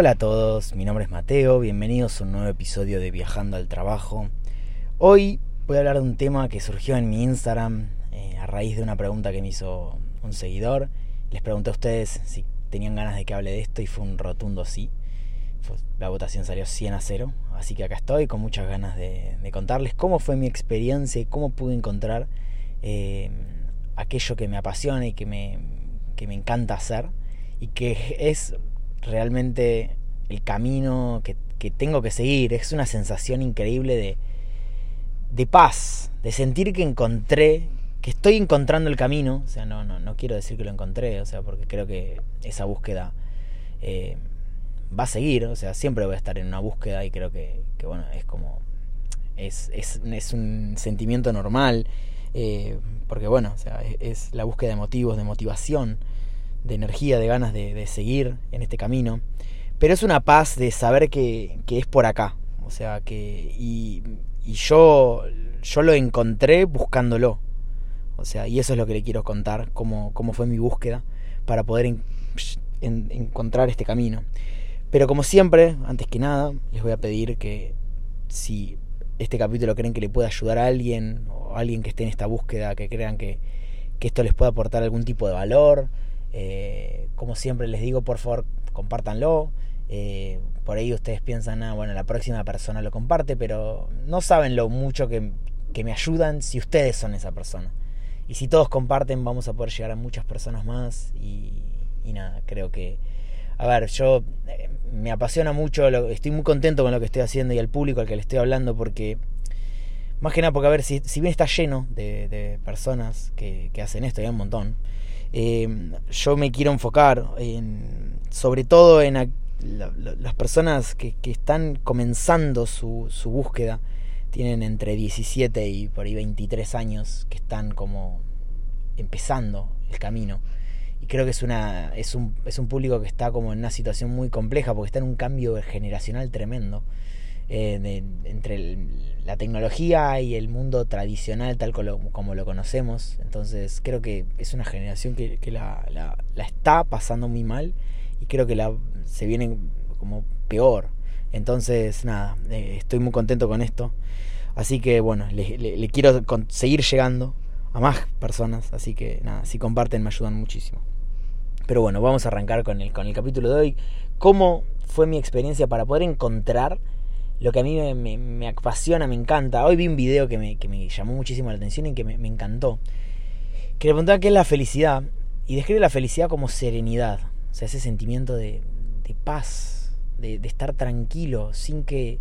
Hola a todos, mi nombre es Mateo, bienvenidos a un nuevo episodio de Viajando al Trabajo. Hoy voy a hablar de un tema que surgió en mi Instagram eh, a raíz de una pregunta que me hizo un seguidor. Les pregunté a ustedes si tenían ganas de que hable de esto y fue un rotundo sí. La votación salió 100 a 0, así que acá estoy con muchas ganas de, contarles cómo fue mi experiencia y cómo pude encontrar eh, aquello que me apasiona y que me, que me encanta hacer y que es realmente el camino que, tengo que seguir. Es una sensación increíble de, de paz, de sentir que encontré, que estoy encontrando el camino. O sea, no, no, no quiero decir que lo encontré, o sea, porque creo que esa búsqueda eh, va a seguir. O sea, siempre voy a estar en una búsqueda y creo que, bueno, es como. Es, es, es un sentimiento normal. Eh, porque bueno, o sea, es la búsqueda de motivos, de motivación de energía, de ganas de, seguir en este camino. Pero es una paz de saber que, es por acá. O sea, que. Y, yo, yo lo encontré buscándolo. O sea, y eso es lo que le quiero contar, cómo, cómo fue mi búsqueda para poder encontrar este camino. Pero como siempre, antes que nada, les voy a pedir que si este capítulo creen que le puede ayudar a alguien o a alguien que esté en esta búsqueda, que crean que, que esto les pueda aportar algún tipo de valor, eh, como siempre les digo, por favor, compártanlo. Eh, por ahí ustedes piensan, ah, bueno, la próxima persona lo comparte, pero no saben lo mucho que, me ayudan si ustedes son esa persona. Y si todos comparten, vamos a poder llegar a muchas personas más. Y, nada, creo que. A ver, yo eh, me apasiona mucho, estoy muy contento con lo que estoy haciendo y al público al que le estoy hablando, porque. Más que nada, porque a ver, si, si bien está lleno de, personas que, que hacen esto, hay un montón. Em, yo me quiero enfocar en, sobre todo en las personas que, están comenzando su, su, búsqueda, tienen entre 17 y por ahí 23 años, que están como empezando el camino. Y creo que es, una, es, un, es un público que está como en una situación muy compleja porque está en un cambio generacional tremendo. Entre la tecnología y el mundo tradicional tal como lo, conocemos. Entonces creo que es una generación que, la, la, está pasando muy mal y creo que la, se viene como peor. Entonces nada, eh, estoy muy contento con esto. Así que bueno, le, quiero seguir llegando a más personas. Así que nada, si comparten me ayudan muchísimo. Pero bueno, vamos a arrancar con el, con el capítulo de hoy. ¿Cómo fue mi experiencia para poder encontrar lo que a mí me, apasiona, me encanta. Hoy vi un video que me, llamó muchísimo la atención y que me, encantó. Que le preguntaba qué es la felicidad. Y describe la felicidad como serenidad. O sea, ese sentimiento de, paz, de, estar tranquilo, sin que,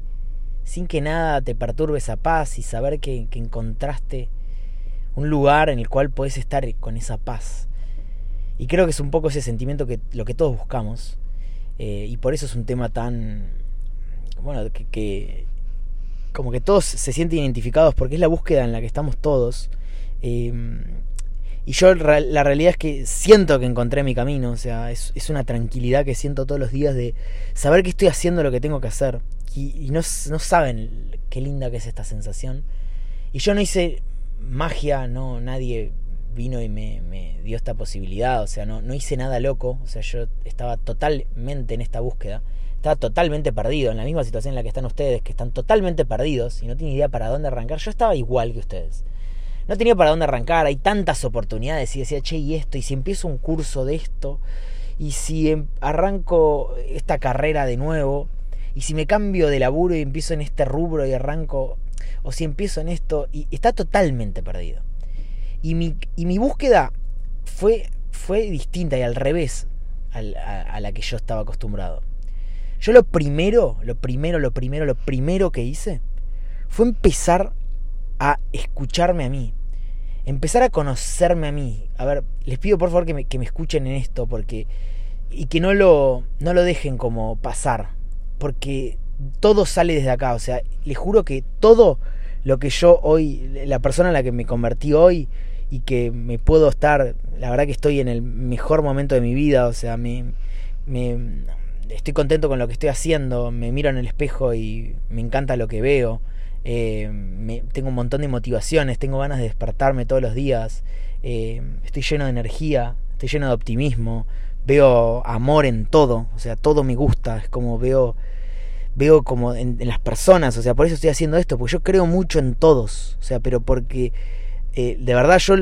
sin que nada te perturbe esa paz y saber que, encontraste un lugar en el cual puedes estar con esa paz. Y creo que es un poco ese sentimiento que lo que todos buscamos. Eh, y por eso es un tema tan, bueno, que, como que todos se sienten identificados porque es la búsqueda en la que estamos todos. Em, y yo la realidad es que siento que encontré mi camino, o sea, es, una tranquilidad que siento todos los días de saber que estoy haciendo lo que tengo que hacer. Y, no, saben qué linda que es esta sensación. Y yo no hice magia, no, nadie vino y me, me, dio esta posibilidad, o sea, no, no hice nada loco, o sea, yo estaba totalmente en esta búsqueda estaba totalmente perdido, en la misma situación en la que están ustedes, que están totalmente perdidos y no tienen idea para dónde arrancar. Yo estaba igual que ustedes. No tenía para dónde arrancar, hay tantas oportunidades y decía, che, y esto, y si empiezo un curso de esto, y si em, arranco esta carrera de nuevo, y si me cambio de laburo y empiezo en este rubro y arranco, o si empiezo en esto, y está totalmente perdido. Y mi, y mi búsqueda fue, fue distinta y al revés a la que yo estaba acostumbrado. Yo lo primero, lo primero, lo primero, lo primero que hice fue empezar a escucharme a mí. Empezar a conocerme a mí. A ver, les pido por favor que me, que me escuchen en esto porque y que no lo, no lo dejen como pasar. Porque todo sale desde acá. O sea, les juro que todo lo que yo hoy, la persona en la que me convertí hoy y que me puedo estar, la verdad que estoy en el mejor momento de mi vida. O sea, me, me estoy contento con lo que estoy haciendo, me miro en el espejo y me encanta lo que veo, eh, tengo un montón de motivaciones, tengo ganas de despertarme todos los días, eh, estoy lleno de energía, estoy lleno de optimismo, veo amor en todo, o sea, todo me gusta, es como veo veo como en, las personas, o sea, por eso estoy haciendo esto, porque yo creo mucho en todos, o sea, pero porque eh, de verdad yo,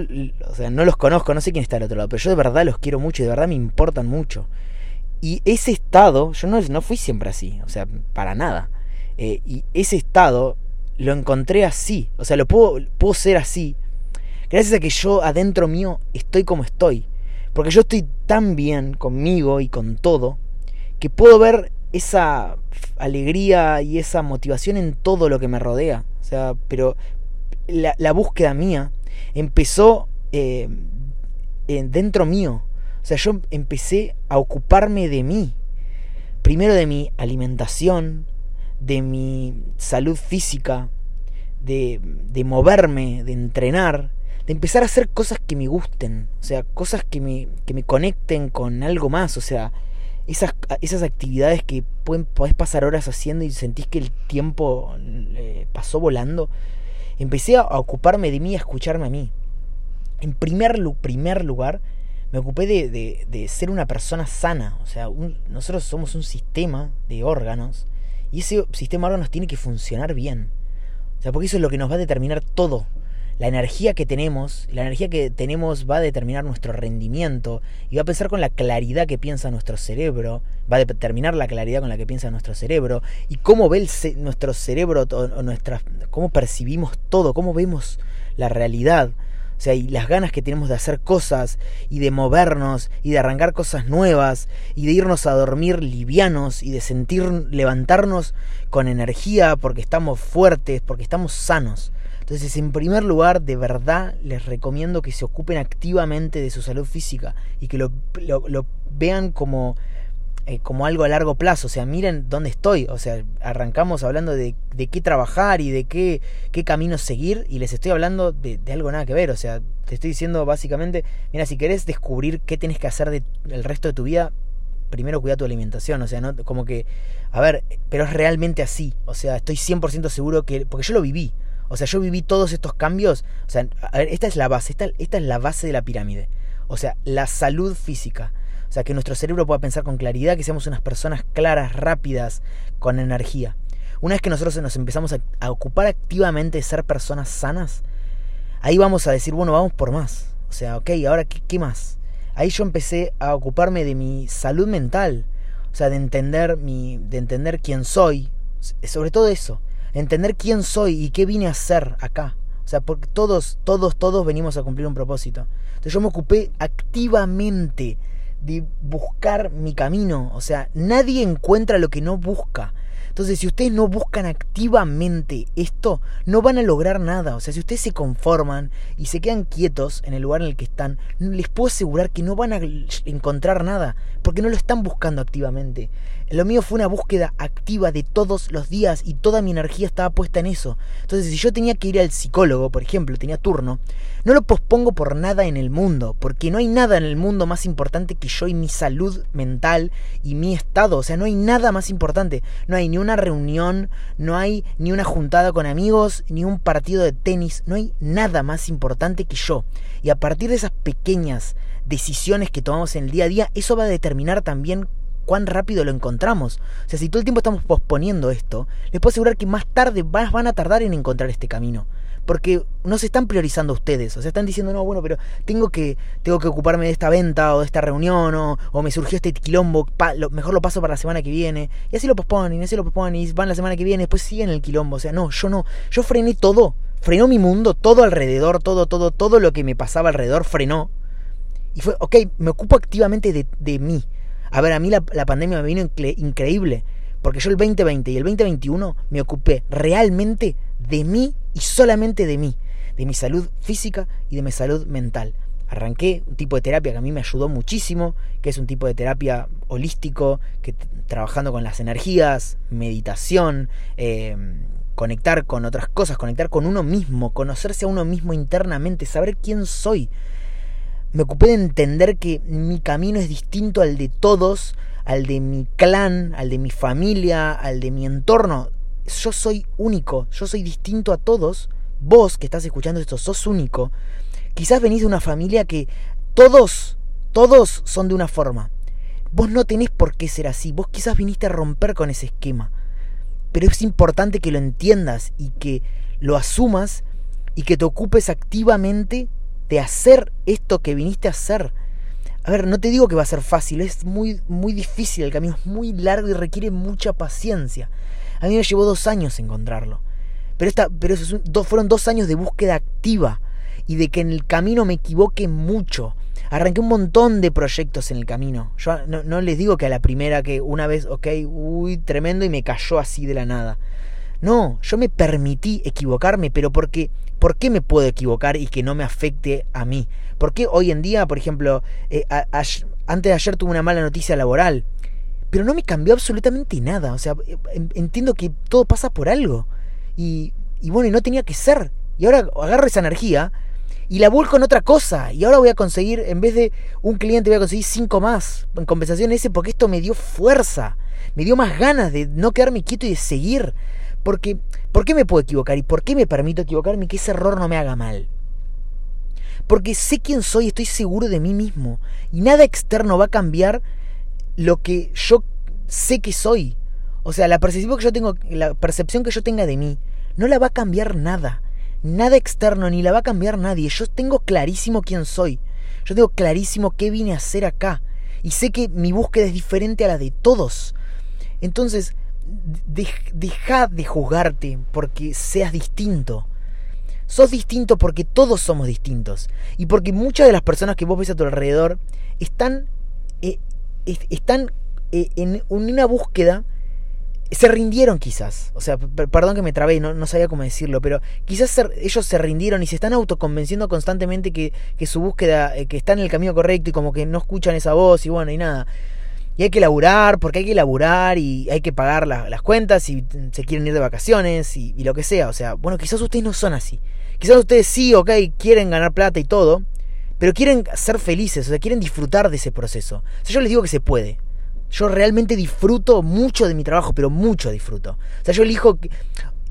o sea, no los conozco, no sé quién está al otro lado, pero yo de verdad los quiero mucho y de verdad me importan mucho. Y ese estado, yo no, no fui siempre así, o sea, para nada. Eh, y ese estado lo encontré así, o sea, lo puedo, puedo ser así, gracias a que yo adentro mío estoy como estoy. Porque yo estoy tan bien conmigo y con todo, que puedo ver esa alegría y esa motivación en todo lo que me rodea. O sea, pero la, búsqueda mía empezó eh, dentro mío. O sea, yo empecé a ocuparme de mí. Primero de mi alimentación, de mi salud física, de, de moverme, de entrenar, de empezar a hacer cosas que me gusten. O sea, cosas que me, que me conecten con algo más. O sea, esas, esas actividades que pueden, podés pasar horas haciendo y sentís que el tiempo eh, pasó volando, empecé a, ocuparme de mí, a escucharme a mí. En primer, primer lugar, me ocupé de, de, ser una persona sana. O sea, nosotros somos un sistema de órganos y ese sistema de órganos tiene que funcionar bien. O sea, porque eso es lo que nos va a determinar todo la energía que tenemos, la energía que tenemos va a determinar nuestro rendimiento y va a pensar con la claridad que piensa nuestro cerebro, va a determinar la claridad con la que piensa nuestro cerebro y cómo ve nuestro cerebro o nuestra, cómo percibimos todo, cómo vemos la realidad. O sea, y las ganas que tenemos de hacer cosas y de movernos y de arrancar cosas nuevas y de irnos a dormir livianos y de sentir levantarnos con energía porque estamos fuertes, porque estamos sanos. Entonces, en primer lugar, de verdad les recomiendo que se ocupen activamente de su salud física y que lo, vean como, eh, como algo a largo plazo. O sea, miren dónde estoy. O sea, arrancamos hablando de, de qué trabajar y de qué, qué camino seguir y les estoy hablando de, algo nada que ver. O sea, te estoy diciendo básicamente, mira, si querés descubrir qué tienes que hacer de, el resto de tu vida, primero cuida tu alimentación, o sea, no como que, a ver, pero es realmente así, o sea, estoy 100% seguro que, porque yo lo viví, o sea, yo viví todos estos cambios. O sea, a ver, esta es la base, esta, esta es la base de la pirámide. O sea, la salud física. Sea, que nuestro cerebro pueda pensar con claridad, que seamos unas personas claras, rápidas, con energía. Una vez que nosotros nos empezamos a, ocupar activamente de ser personas sanas, ahí vamos a decir, bueno, vamos por más. O sea, ok, ahora qué, qué más. Ahí yo empecé a ocuparme de mi salud mental. O sea, de entender mi, de entender quién soy. Sobre todo eso entender quién soy y qué vine a hacer acá. O sea, porque todos, todos, todos venimos a cumplir un propósito. Entonces yo me ocupé activamente de buscar mi camino. O sea, nadie encuentra lo que no busca. Entonces, si ustedes no buscan activamente esto, no van a lograr nada. O sea, si ustedes se conforman y se quedan quietos en el lugar en el que están, les puedo asegurar que no van a encontrar nada, porque no lo están buscando activamente. Lo mío fue una búsqueda activa de todos los días y toda mi energía estaba puesta en eso. Entonces, si yo tenía que ir al psicólogo, por ejemplo, tenía turno, no lo pospongo por nada en el mundo, porque no hay nada en el mundo más importante que yo y mi salud mental y mi estado. O sea, no hay nada más importante. No hay ni una reunión, no hay ni una juntada con amigos, ni un partido de tenis. No hay nada más importante que yo. Y a partir de esas pequeñas decisiones que tomamos en el día a día, eso va a determinar también cuán rápido lo encontramos. O sea, si todo el tiempo estamos posponiendo esto, les puedo asegurar que más tarde van a tardar en encontrar este camino. Porque no se están priorizando ustedes. O sea, están diciendo, no, bueno, pero tengo que, tengo que ocuparme de esta venta o de esta reunión o, o me surgió este quilombo, lo, mejor lo paso para la semana que viene. Y así lo posponen, y así lo posponen, y van la semana que viene, después siguen el quilombo. O sea, no, yo no. Yo frené todo. Frenó mi mundo, todo alrededor, todo, todo, todo lo que me pasaba alrededor frenó. Y fue, ok, me ocupo activamente de, de mí a ver, a mí la, pandemia me vino increíble, porque yo el 2020 y el 2021 me ocupé realmente de mí y solamente de mí, de mi salud física y de mi salud mental. Arranqué un tipo de terapia que a mí me ayudó muchísimo, que es un tipo de terapia holístico, que trabajando con las energías, meditación, em, conectar con otras cosas, conectar con uno mismo, conocerse a uno mismo internamente, saber quién soy, me ocupé de entender que mi camino es distinto al de todos, al de mi clan, al de mi familia, al de mi entorno. Yo soy único, yo soy distinto a todos. Vos que estás escuchando esto, sos único. Quizás venís de una familia que todos, todos son de una forma. Vos no tenés por qué ser así, vos quizás viniste a romper con ese esquema. Pero es importante que lo entiendas y que lo asumas y que te ocupes activamente de hacer esto que viniste a hacer. A ver, no te digo que va a ser fácil, es muy, muy difícil, el camino es muy largo y requiere mucha paciencia. A mí me llevó dos años encontrarlo. Pero, esta, pero fueron dos años de búsqueda activa y de que en el camino me equivoque mucho. Arranqué un montón de proyectos en el camino. Yo no, no, les digo que a la primera que una vez, ok, uy, tremendo y me cayó así de la nada. No, yo me permití equivocarme, pero porque, ¿por qué me puedo equivocar y que no me afecte a mí? ¿Por qué hoy en día, por ejemplo, eh, antes de ayer tuve una mala noticia laboral? Pero no me cambió absolutamente nada. O sea, entiendo que todo pasa por algo. Y, y bueno, y no tenía que ser. Y ahora agarro esa energía y la vuelco en otra cosa. Y ahora voy a conseguir, en vez de un cliente, voy a conseguir cinco más en compensación ese, porque esto me dio fuerza. Me dio más ganas de no quedarme quieto y de seguir. Porque, ¿por qué me puedo equivocar? ¿Y por qué me permito equivocarme que ese error no me haga mal? Porque sé quién soy, estoy seguro de mí mismo. Y nada externo va a cambiar lo que yo sé que soy. O sea, la percepción que yo tengo, la percepción que yo tenga de mí, no la va a cambiar nada. Nada externo, ni la va a cambiar nadie. Yo tengo clarísimo quién soy. Yo tengo clarísimo qué vine a hacer acá. Y sé que mi búsqueda es diferente a la de todos. Entonces, deja de juzgarte porque seas distinto. Sos distinto porque todos somos distintos. Y porque muchas de las personas que vos ves a tu alrededor están, eh, están eh, en una búsqueda. Se rindieron quizás. O sea, perdón que me trabé, no, sabía cómo decirlo, pero quizás ellos se rindieron y se están autoconvenciendo constantemente que, que su búsqueda, eh, que está en el camino correcto y como que no escuchan esa voz y bueno, y nada. Y hay que laburar, porque hay que laburar y hay que pagar las cuentas y se quieren ir de vacaciones y, lo que sea. O sea, bueno, quizás ustedes no son así. Quizás ustedes sí, ok, quieren ganar plata y todo, pero quieren ser felices, o sea, quieren disfrutar de ese proceso. O sea, yo les digo que se puede. Yo realmente disfruto mucho de mi trabajo, pero mucho disfruto. O sea, yo elijo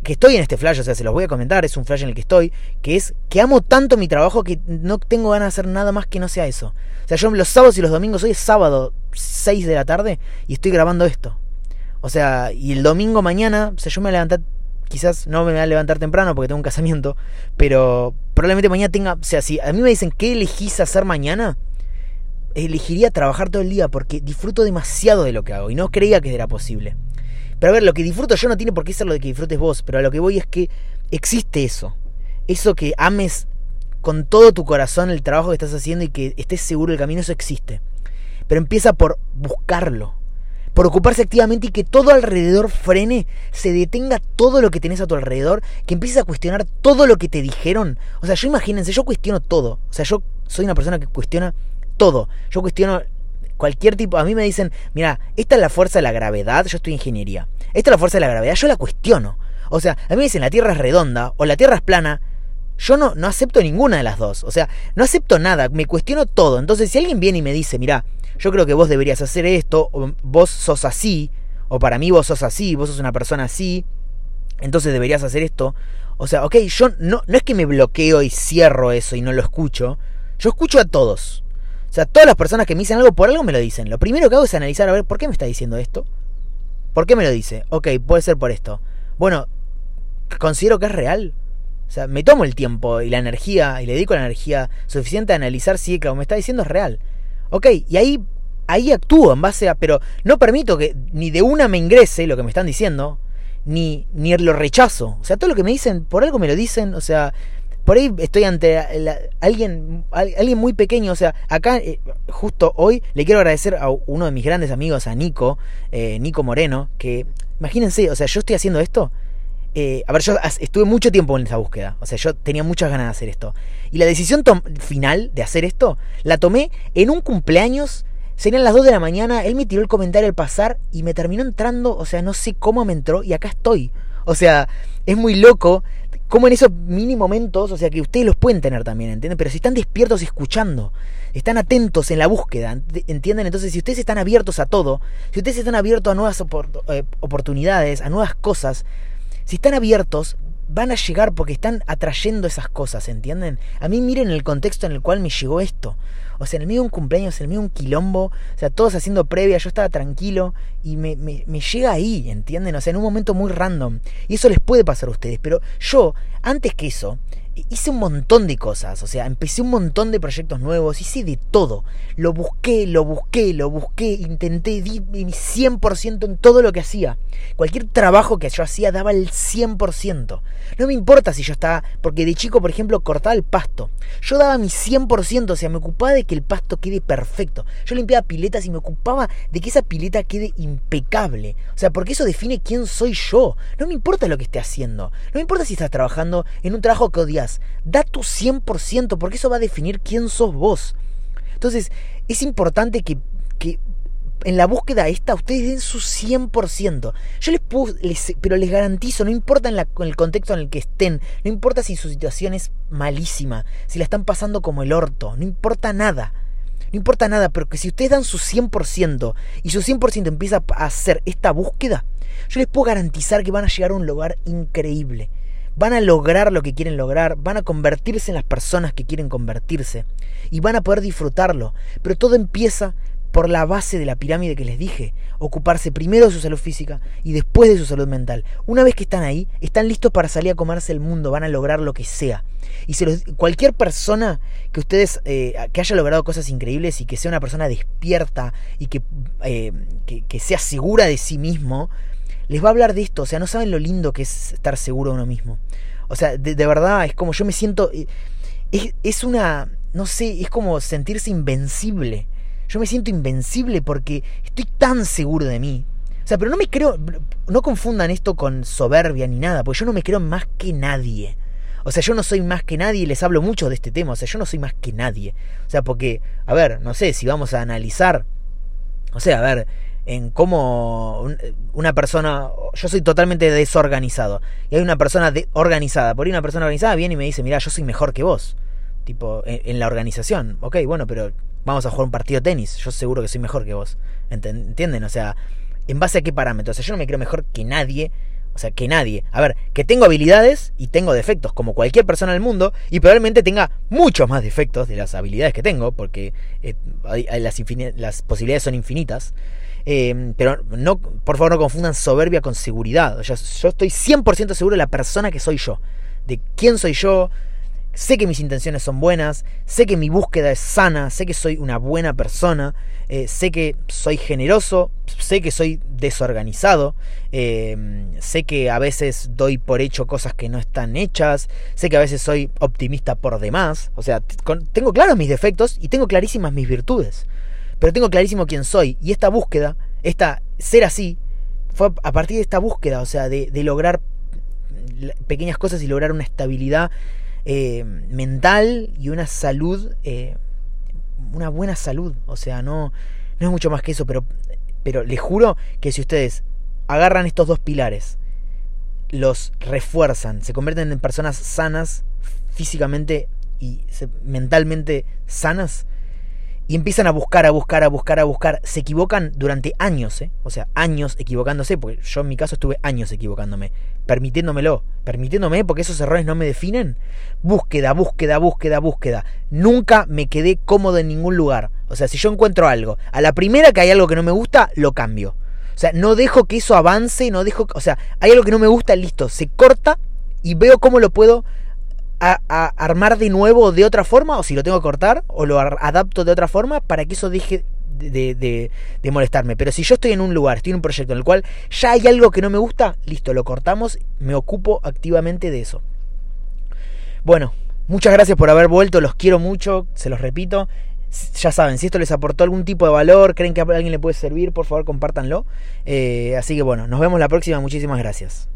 que, estoy en este flash, o sea, se los voy a comentar, es un flash en el que estoy, que es que amo tanto mi trabajo que no tengo ganas de hacer nada más que no sea eso. O sea, yo los sábados y los domingos, hoy es sábado 6 de la tarde y estoy grabando esto. O sea, y el domingo mañana, o sea, yo me levantar, quizás no me voy a levantar temprano porque tengo un casamiento, pero probablemente mañana tenga, o sea, si a mí me dicen qué elegís hacer mañana, elegiría trabajar todo el día porque disfruto demasiado de lo que hago y no creía que era posible. Pero a ver, lo que disfruto yo no tiene por qué ser lo que disfrutes vos, pero a lo que voy es que existe eso. Eso que ames con todo tu corazón el trabajo que estás haciendo y que estés seguro del camino, eso existe. Pero empieza por buscarlo, por ocuparse activamente y que todo alrededor frene, se detenga todo lo que tenés a tu alrededor, que empieces a cuestionar todo lo que te dijeron. O sea, yo imagínense, yo cuestiono todo. O sea, yo soy una persona que cuestiona todo. Yo cuestiono cualquier tipo. A mí me dicen, mira, esta es la fuerza de la gravedad, yo estoy en ingeniería. Esta es la fuerza de la gravedad, yo la cuestiono. O sea, a mí me dicen la Tierra es redonda o la Tierra es plana. Yo no, no acepto ninguna de las dos. O sea, no acepto nada, me cuestiono todo. Entonces, si alguien viene y me dice, mira, yo creo que vos deberías hacer esto, o vos sos así, o para mí vos sos así, vos sos una persona así, entonces deberías hacer esto. O sea, ok, yo no, no es que me bloqueo y cierro eso y no lo escucho. Yo escucho a todos. O sea, todas las personas que me dicen algo por algo me lo dicen. Lo primero que hago es analizar a ver por qué me está diciendo esto. ¿Por qué me lo dice? Ok, puede ser por esto. Bueno, considero que es real. O sea, me tomo el tiempo y la energía y le dedico la energía suficiente a analizar si que me está diciendo es real. Ok, y ahí, ahí actúo en base a... Pero no permito que ni de una me ingrese lo que me están diciendo, ni, ni lo rechazo. O sea, todo lo que me dicen, por algo me lo dicen. O sea, por ahí estoy ante alguien, alguien muy pequeño. O sea, acá, eh, justo hoy, le quiero agradecer a uno de mis grandes amigos, a Nico, eh, Nico Moreno, que, imagínense, o sea, yo estoy haciendo esto. Eh, a ver, yo estuve mucho tiempo en esa búsqueda. O sea, yo tenía muchas ganas de hacer esto. Y la decisión final de hacer esto la tomé en un cumpleaños. Serían las 2 de la mañana. Él me tiró el comentario al pasar y me terminó entrando. O sea, no sé cómo me entró y acá estoy. O sea, es muy loco como en esos mini momentos, o sea, que ustedes los pueden tener también, ¿entienden? Pero si están despiertos escuchando, están atentos en la búsqueda, ¿entienden? Entonces, si ustedes están abiertos a todo, si ustedes están abiertos a nuevas eh, oportunidades, a nuevas cosas, si están abiertos, van a llegar porque están atrayendo esas cosas, ¿entienden? A mí miren el contexto en el cual me llegó esto. O sea, en el medio de un cumpleaños, en el medio de un quilombo, o sea, todos haciendo previa, yo estaba tranquilo y me, me, me llega ahí, ¿entienden? O sea, en un momento muy random. Y eso les puede pasar a ustedes, pero yo, antes que eso, hice un montón de cosas, o sea, empecé un montón de proyectos nuevos, hice de todo. Lo busqué, lo busqué, lo busqué, intenté, di mi 100% en todo lo que hacía. Cualquier trabajo que yo hacía daba el 100%. No me importa si yo estaba, porque de chico, por ejemplo, cortaba el pasto. Yo daba mi 100%, o sea, me ocupaba de que el pasto quede perfecto. Yo limpiaba piletas y me ocupaba de que esa pileta quede impecable. O sea, porque eso define quién soy yo. No me importa lo que esté haciendo. No me importa si estás trabajando en un trabajo que odias Da tu 100% porque eso va a definir quién sos vos. Entonces, es importante que, en la búsqueda esta ustedes den su 100%. Yo les puedo, pero les garantizo, no importa en, el contexto en el que estén, no importa si su situación es malísima, si la están pasando como el orto, no importa nada. No importa nada, pero que si ustedes dan su 100% y su 100% empieza a hacer esta búsqueda, yo les puedo garantizar que van a llegar a un lugar increíble van a lograr lo que quieren lograr, van a convertirse en las personas que quieren convertirse y van a poder disfrutarlo. Pero todo empieza por la base de la pirámide que les dije, ocuparse primero de su salud física y después de su salud mental. Una vez que están ahí, están listos para salir a comerse el mundo, van a lograr lo que sea. Y cualquier persona que ustedes, eh, que haya logrado cosas increíbles y que sea una persona despierta y que, eh, que sea segura de sí mismo, les va a hablar de esto. O sea, no saben lo lindo que es estar seguro de uno mismo. O sea, de, verdad, es como yo me siento... Eh, es, es, una... No sé, es como sentirse invencible. Yo me siento invencible porque estoy tan seguro de mí. O sea, pero no me creo... No confundan esto con soberbia ni nada, porque yo no me creo más que nadie. O sea, yo no soy más que nadie y les hablo mucho de este tema. O sea, yo no soy más que nadie. O sea, porque, a ver, no sé, si vamos a analizar... O sea, a ver, en cómo una persona, yo soy totalmente desorganizado, y hay una persona de, organizada, por ahí una persona organizada viene y me dice, mira, yo soy mejor que vos, tipo, en, la organización, ok, bueno, pero vamos a jugar un partido de tenis, yo seguro que soy mejor que vos, ¿entienden? O sea, ¿en base a qué parámetros? O sea, yo no me creo mejor que nadie, o sea, que nadie. A ver, que tengo habilidades y tengo defectos, como cualquier persona del mundo, y probablemente tenga muchos más defectos de las habilidades que tengo, porque eh, las, las posibilidades son infinitas. Em, pero no, por favor no confundan soberbia con seguridad. Yo, yo estoy 100% seguro de la persona que soy yo. De quién soy yo. Sé que mis intenciones son buenas. Sé que mi búsqueda es sana. Sé que soy una buena persona. Eh, sé que soy generoso. Sé que soy desorganizado. Em, sé que a veces doy por hecho cosas que no están hechas. Sé que a veces soy optimista por demás. O sea, tengo claros mis defectos y tengo clarísimas mis virtudes pero tengo clarísimo quién soy. Y esta búsqueda, esta ser así, fue a partir de esta búsqueda, o sea, de, lograr pequeñas cosas y lograr una estabilidad eh, mental y una salud, eh, una buena salud. O sea, no, no es mucho más que eso, pero, pero les juro que si ustedes agarran estos dos pilares, los refuerzan, se convierten en personas sanas físicamente y mentalmente sanas, y empiezan a buscar, a buscar, a buscar, a buscar. Se equivocan durante años, ¿eh? O sea, años equivocándose, porque yo en mi caso estuve años equivocándome, permitiéndomelo, permitiéndome, porque esos errores no me definen. Búsqueda, búsqueda, búsqueda, búsqueda. Nunca me quedé cómodo en ningún lugar. O sea, si yo encuentro algo, a la primera que hay algo que no me gusta, lo cambio. O sea, no dejo que eso avance, no dejo, o sea, hay algo que no me gusta, listo, se corta y veo cómo lo puedo a, armar de nuevo de otra forma, o si lo tengo que cortar, o lo adapto de otra forma para que eso deje de, de, molestarme. Pero si yo estoy en un lugar, estoy en un proyecto en el cual ya hay algo que no me gusta, listo, lo cortamos, me ocupo activamente de eso. Bueno, muchas gracias por haber vuelto, los quiero mucho, se los repito. Ya saben, si esto les aportó algún tipo de valor, creen que a alguien le puede servir, por favor compártanlo. Eh, así que bueno, nos vemos la próxima, muchísimas gracias.